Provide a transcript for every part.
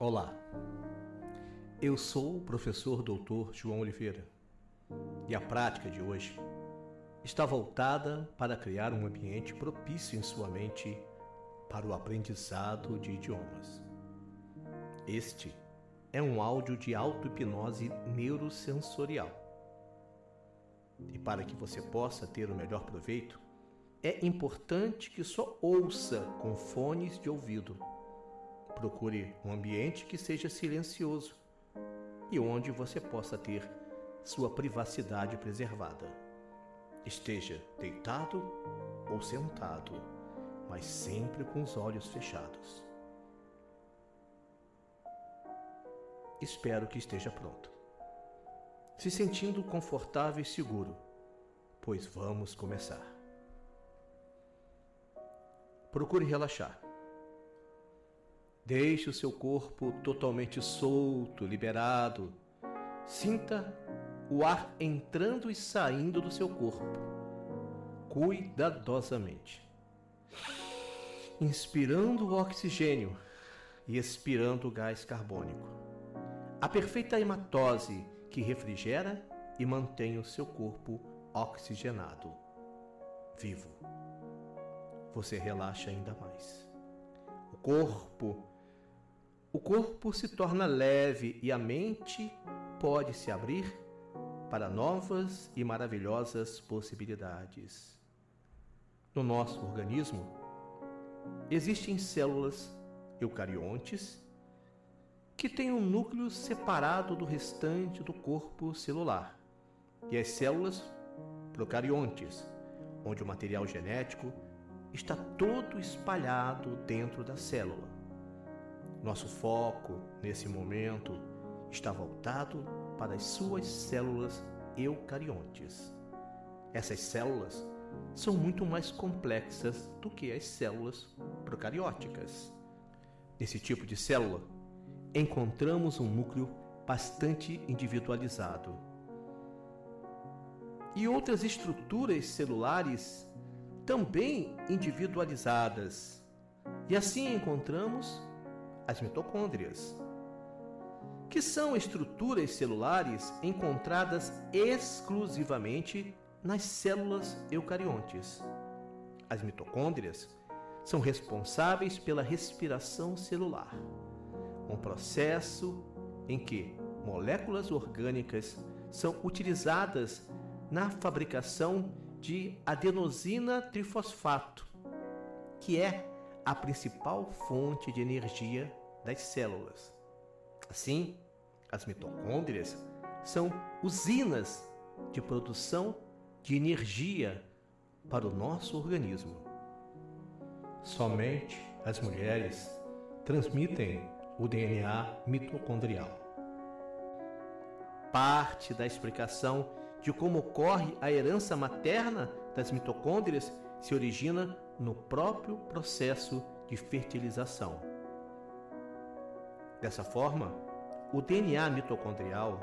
Olá, eu sou o professor Dr. João Oliveira e a prática de hoje está voltada para criar um ambiente propício em sua mente para o aprendizado de idiomas. Este é um áudio de auto-hipnose neurosensorial. E para que você possa ter o melhor proveito, é importante que só ouça com fones de ouvido. Procure um ambiente que seja silencioso e onde você possa ter sua privacidade preservada. Esteja deitado ou sentado, mas sempre com os olhos fechados. Espero que esteja pronto. Se sentindo confortável e seguro, pois vamos começar. Procure relaxar. Deixe o seu corpo totalmente solto, liberado. Sinta o ar entrando e saindo do seu corpo, cuidadosamente. Inspirando o oxigênio e expirando o gás carbônico. A perfeita hematose que refrigera e mantém o seu corpo oxigenado, vivo. Você relaxa ainda mais. O corpo o corpo se torna leve e a mente pode se abrir para novas e maravilhosas possibilidades. No nosso organismo, existem células eucariontes que têm um núcleo separado do restante do corpo celular, e as células procariontes, onde o material genético está todo espalhado dentro da célula. Nosso foco, nesse momento, está voltado para as suas células eucariontes. Essas células são muito mais complexas do que as células procarióticas. Nesse tipo de célula, encontramos um núcleo bastante individualizado. E outras estruturas celulares também individualizadas. E assim encontramos as mitocôndrias, que são estruturas celulares encontradas exclusivamente nas células eucariontes. As mitocôndrias são responsáveis pela respiração celular, um processo em que moléculas orgânicas são utilizadas na fabricação de adenosina trifosfato, que é a principal fonte de energia das células. Assim, as mitocôndrias são usinas de produção de energia para o nosso organismo. Somente as mulheres transmitem o DNA mitocondrial. Parte da explicação de como ocorre a herança materna das mitocôndrias se origina no próprio processo de fertilização. Dessa forma, o DNA mitocondrial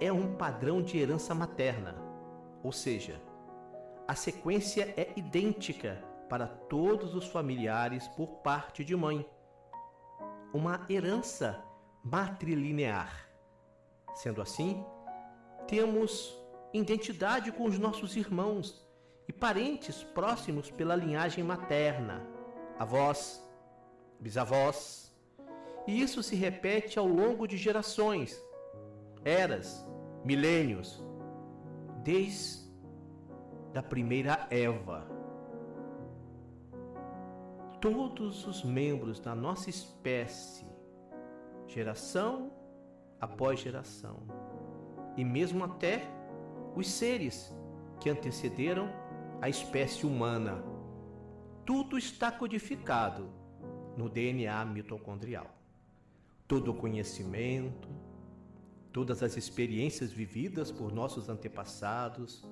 é um padrão de herança materna, ou seja, a sequência é idêntica para todos os familiares por parte de mãe. Uma herança matrilinear. Sendo assim, temos identidade com os nossos irmãos e parentes próximos pela linhagem materna, avós, bisavós. E isso se repete ao longo de gerações, eras, milênios, desde a primeira Eva. Todos os membros da nossa espécie, geração após geração, e mesmo até os seres que antecederam a espécie humana. Tudo está codificado no DNA mitocondrial. Todo o conhecimento, todas as experiências vividas por nossos antepassados,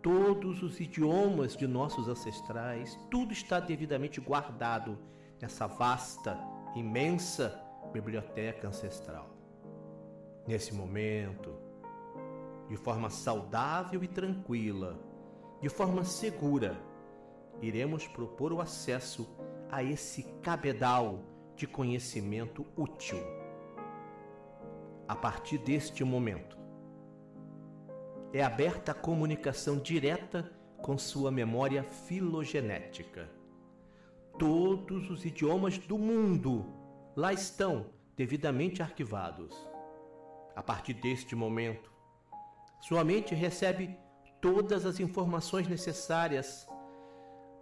todos os idiomas de nossos ancestrais, tudo está devidamente guardado nessa vasta, imensa biblioteca ancestral. Nesse momento, de forma saudável e tranquila, de forma segura, iremos propor o acesso a esse cabedal de conhecimento útil. A partir deste momento, é aberta a comunicação direta com sua memória filogenética. Todos os idiomas do mundo lá estão devidamente arquivados. A partir deste momento, sua mente recebe todas as informações necessárias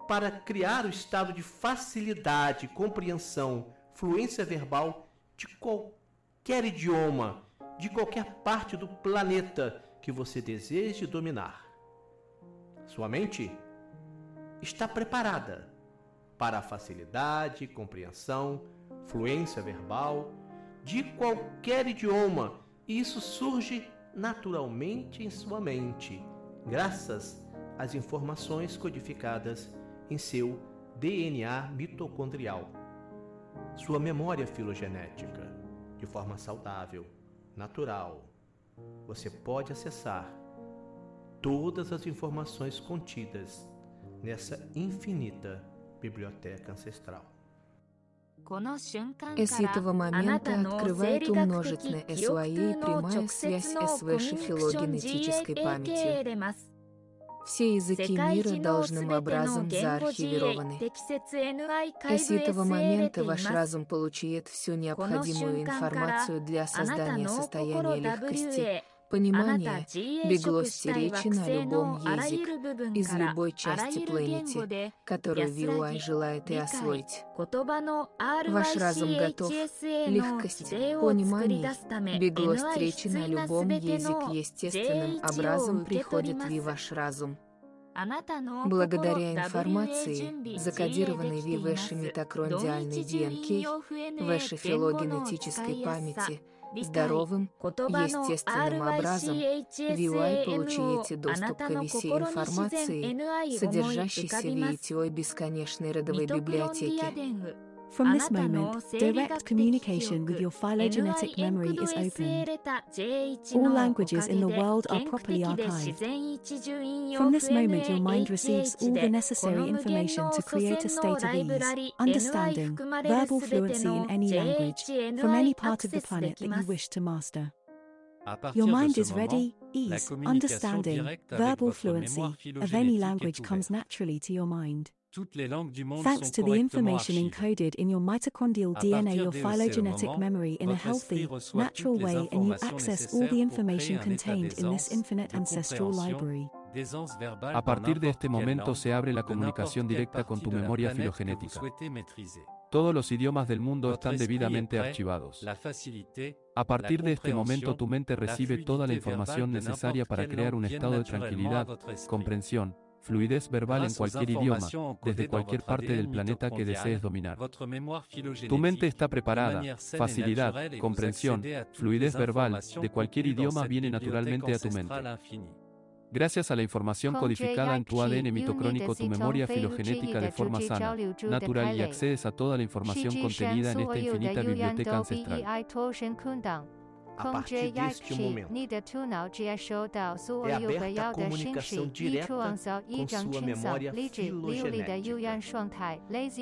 para criar o estado de facilidade, compreensão, fluência verbal de qualquer idioma, de qualquer parte do planeta que você deseje dominar. Sua mente está preparada para a facilidade, compreensão, fluência verbal de qualquer idioma, e isso surge naturalmente em sua mente, graças às informações codificadas em seu DNA mitocondrial Sua memória filogenética, de forma saudável, natural, você pode acessar todas as informações contidas nessa infinita biblioteca ancestral. С этого момента открывает умножительное СОАИ прямая связь с вашей филогенетической памятью. Все языки мира должным образом заархивированы. С этого момента ваш разум получает всю необходимую информацию для создания состояния легкости, понимания, беглости речи на любом язык из любой части планеты, которую VUI желает и освоить. Ваш разум готов. Легкость, понимание, беглость речи на любом язык естественным образом приходит в ваш разум. Благодаря информации, закодированной в вашей митохондриальной ДНК, вашей филогенетической памяти, здоровым, естественным образом, VUI получаете доступ к всей информации, содержащейся в ETO бесконечной родовой библиотеке. From this moment, direct communication with your phylogenetic memory is open. All languages in the world are properly archived. From this moment, your mind receives all the necessary information to create a state of ease, understanding, verbal fluency in any language, from any part of the planet that you wish to master. Your mind is ready, ease, understanding, verbal fluency of any language comes naturally to your mind. Thanks to the information encoded in your mitochondrial DNA, your phylogenetic memory in a healthy, natural way, and you access all the information contained in this infinite ancestral library. A partir de este momento se abre la comunicación directa con tu memoria filogenética. Todos los idiomas del mundo están debidamente archivados. A partir de este momento tu mente recibe toda la información necesaria para crear un estado de tranquilidad, comprensión, fluidez verbal en cualquier idioma, desde cualquier parte del planeta que desees dominar. Tu mente está preparada, facilidad, comprensión, fluidez verbal, de cualquier idioma viene naturalmente a tu mente. Gracias a la información codificada en tu ADN mitocrónico, tu memoria filogenética de forma sana, natural y accedes a toda la información contenida en esta infinita biblioteca ancestral. A partir deste momento, é aberta a comunicação direta com sua memória filogenética.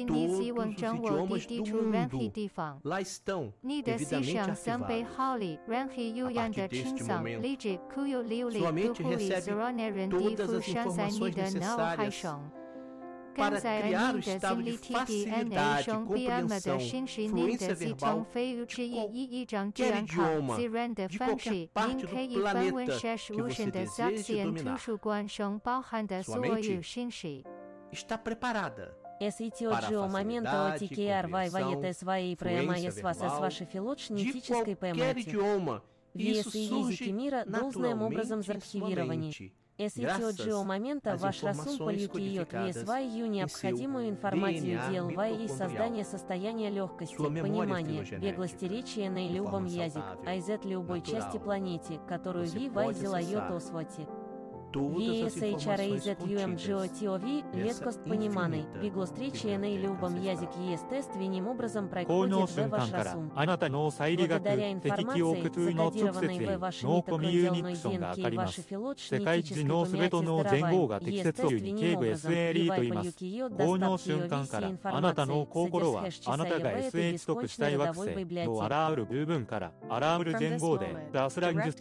Todos os idiomas do mundo lá estão devidamente arquivados. A partir deste momento, sua mente recebe todas as informações necessárias para criar o estado de facilidade, compreensão, fluência verbal de qualquer idioma, de qualquer parte do planeta que você deseje dominar. Sua mente está preparada Эситиоджио момента отикеар вай ваете своей проемая с вас с вашей филогенетической памяти. Весы языки мира должным образом заархивированы. Эситиоджио момента ваш разум полютиет вес ваю необходимую информацию дел вай и создание состояния легкости, понимания, беглости речи на любом язык, а из любой части планете, которую ви вай зелает освати. VSHRAZ UMGOTOV, леткост пониманы, биглос 3 члены любом язык естественным образом проходит в ваш разум. Благодаря информации, закодированной в ваш митокондиальной генке и ваши филотшнетические понятия здравая, естественным образом, ревайпа юкио доставки овиси информации, содержащей этой бесконечной родовой библиотеки. From this moment,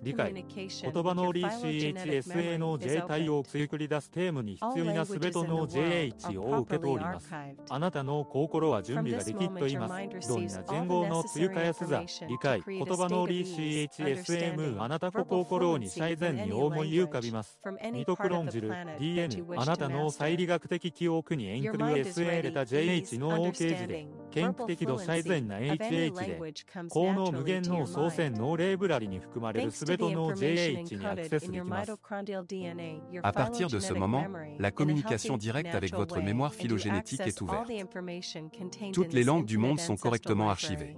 communication, your phylogenetic memory J 対応を作り出すテーマに必要なすべての JH を受けております。あなたの心は準備ができっといます。どんな言語の追加やすざ、理解、言葉の RCHSM あなた心に最善に思い浮かびます。ミトクロンジル DN あなたの再理学的記憶にエンクリュー SA れた JH の OK 字で、研究的度最善な HH で、高能無限の操船ノーレーブラリに含まれるすべての JH にアクセスできます。À partir de ce moment, la communication directe avec votre mémoire phylogénétique est ouverte. Toutes les langues du monde sont correctement archivées.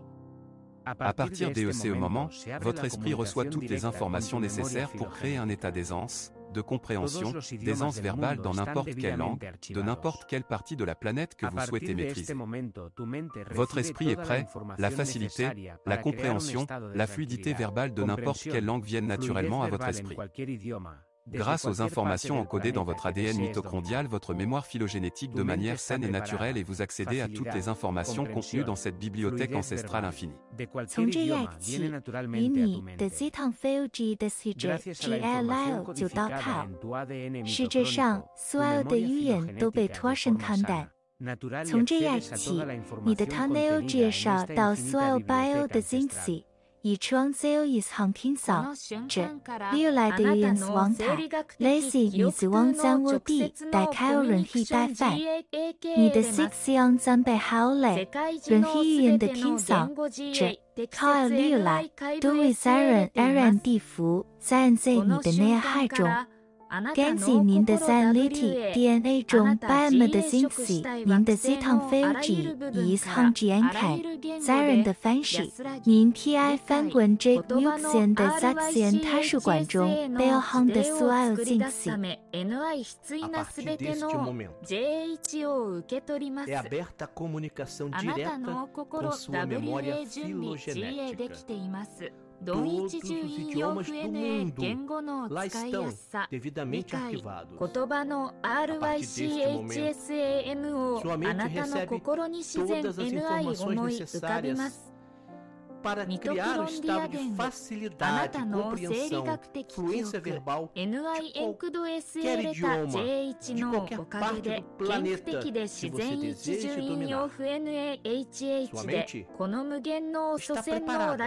À partir de ce moment, votre esprit reçoit toutes les informations nécessaires pour créer un état d'aisance, de compréhension, d'aisance verbale dans n'importe quelle langue, de n'importe quelle partie de la planète que vous souhaitez maîtriser. Votre esprit est prêt, la facilité, la compréhension, la fluidité verbale de n'importe quelle langue viennent naturellement à votre esprit. Grâce aux informations encodées dans votre ADN mitochondrial, votre mémoire phylogénétique de manière saine et naturelle et vous accédez à toutes les informations contenues dans cette bibliothèque ancestrale infinie. each one zero is hung kingdom 这里有来的人是王太 lacy 女子王三卧底带 kyle rang hee 带饭你的 sick si on zombie holiday rang on do with，Zan Z 你的中 Genzi，您的 Zanliti DNA 中 Biome 的 Zinxie，您的 Ziton Fangji，以及 Hungji Enkai，Ziren 的 fanshi 您 ti 翻滚 Jake Wilson 的 Zaxian 太史馆中 Behang 的 Swell Zinxie，Nai 必须拿すべての JH を受け取ります。あなたの心を、そ準備、記憶できています。ドイツ中印用 QNA 言語の使いやすさ、理解、言葉の RYCHSAM をあなたの心に自然 NI 思い浮かびます。Para criar um estado de facilidade, compreensão, fluência verbal de qualquer idioma, de qualquer parte do planeta que você deseje dominar. Sua mente está preparada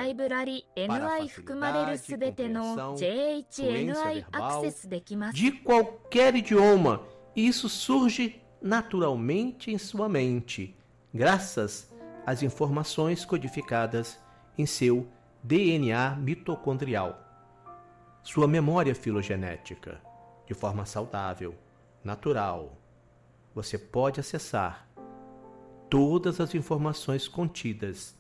para a facilidade, compreensão, fluência verbal de qualquer idioma. Isso surge naturalmente em sua mente, graças às informações codificadas em seu DNA mitocondrial, sua memória filogenética, de forma saudável, natural. Você pode acessar todas as informações contidas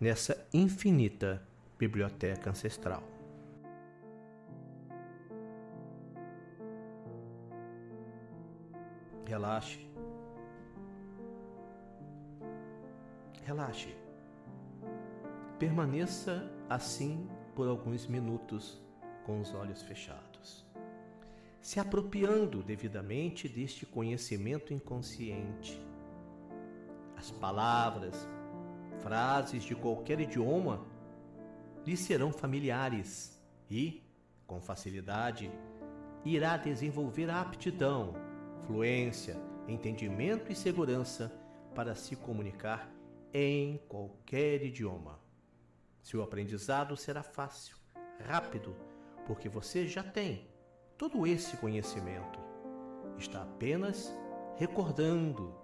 nessa infinita biblioteca ancestral. Relaxe. Relaxe. Permaneça assim por alguns minutos com os olhos fechados, se apropriando devidamente deste conhecimento inconsciente. As palavras, frases de qualquer idioma lhe serão familiares e, com facilidade, irá desenvolver a aptidão, fluência, entendimento e segurança para se comunicar em qualquer idioma. Seu aprendizado será fácil, rápido, porque você já tem todo esse conhecimento. Está apenas recordando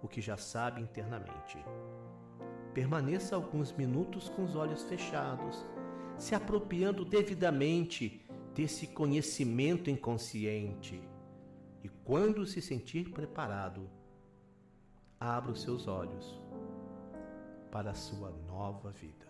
o que já sabe internamente. Permaneça alguns minutos com os olhos fechados, se apropriando devidamente desse conhecimento inconsciente. E quando se sentir preparado, abra os seus olhos para a sua nova vida.